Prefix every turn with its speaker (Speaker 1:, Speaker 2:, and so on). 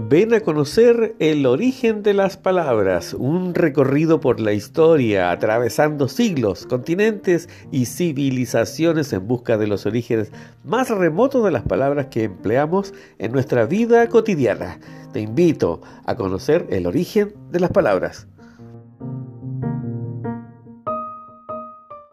Speaker 1: Ven a conocer el origen de las palabras, un recorrido por la historia, atravesando siglos, continentes y civilizaciones en busca de los orígenes más remotos de las palabras que empleamos en nuestra vida cotidiana. Te invito a conocer el origen de las palabras.